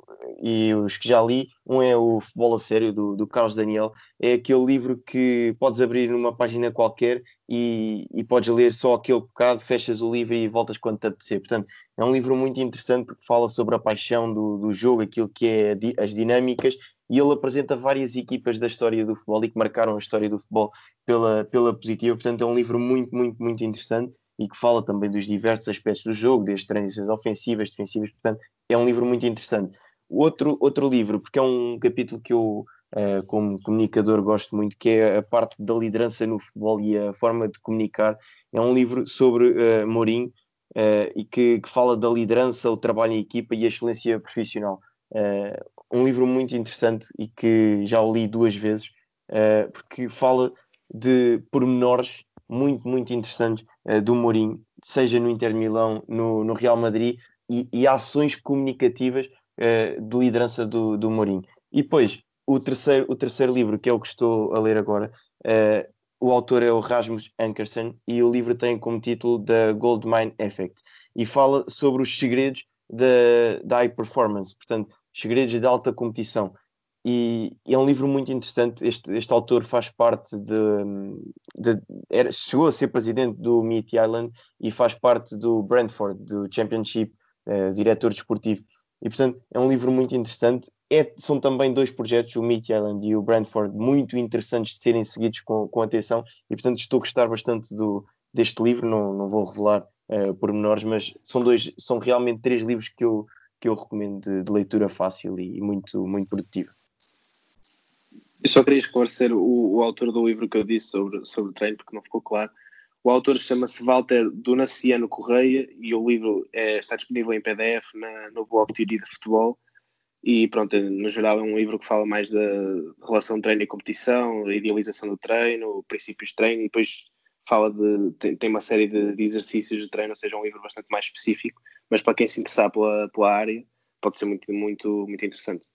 e os que já li, um é o Futebol a Sério, do, do Carlos Daniel, é aquele livro que podes abrir numa página qualquer e, e podes ler só aquele bocado, fechas o livro e voltas quando te apetecer. Portanto, é um livro muito interessante porque fala sobre a paixão do, do jogo, aquilo que é as dinâmicas, e ele apresenta várias equipas da história do futebol e que marcaram a história do futebol pela, pela positiva. Portanto, é um livro muito, muito, muito interessante e que fala também dos diversos aspectos do jogo, desde transições ofensivas, defensivas. Portanto, é um livro muito interessante. outro, outro livro, porque é um capítulo que eu, uh, como comunicador, gosto muito, que é a parte da liderança no futebol e a forma de comunicar. É um livro sobre uh, Mourinho uh, e que, que, fala da liderança, o trabalho em equipa e a excelência profissional. um livro muito interessante e que já o li duas vezes, porque fala de pormenores muito, muito interessantes do Mourinho, seja no Inter Milão, no, no Real Madrid, e, e ações comunicativas uh, de liderança do, do Mourinho. E depois, o terceiro, o terceiro livro, que é o que estou a ler agora, uh, o autor é o Rasmus Ankersen e o livro tem como título The Goldmine Effect e fala sobre os segredos da, da high performance, portanto, segredos da alta competição. E, e, é um livro muito interessante. Este, este autor faz parte de. de era, chegou a ser presidente do Meat Island e faz parte do Brentford, do Championship uh, diretor desportivo. E, portanto, é um livro muito interessante. É, são também dois projetos, o Meat Island e o Brentford, muito interessantes de serem seguidos com, com atenção. E, portanto, estou a gostar bastante do, deste livro. Não, não vou revelar uh, pormenores, mas são, dois, são realmente três livros que eu, que eu recomendo de, de leitura fácil e, e muito, muito produtiva. Eu só queria esclarecer o, o, autor do livro que eu disse sobre, sobre o treino, porque não ficou claro. O autor chama-se Walter Donaciano Correia e o livro é, está disponível em PDF na, no blog Teoria de Futebol. E pronto, no geral é um livro que fala mais da relação treino e competição, idealização do treino, princípios de treino, e depois fala de. tem, tem uma série de, de, exercícios de treino, ou seja, é um livro bastante mais específico, mas para quem se interessar pela, pela área, pode ser muito, muito, muito interessante.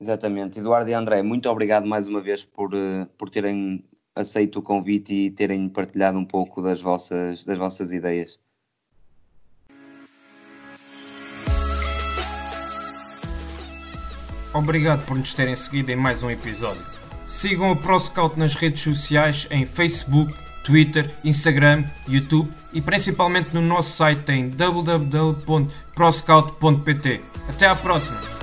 Exatamente. Eduardo e André, muito obrigado mais uma vez por, eh, por terem aceito o convite e terem partilhado um pouco das vossas, das vossas ideias. Obrigado por nos terem seguido em mais um episódio. Sigam o ProScout nas redes sociais em Facebook, Twitter, Instagram, YouTube e principalmente no nosso site em www.proscout.pt. Até à próxima!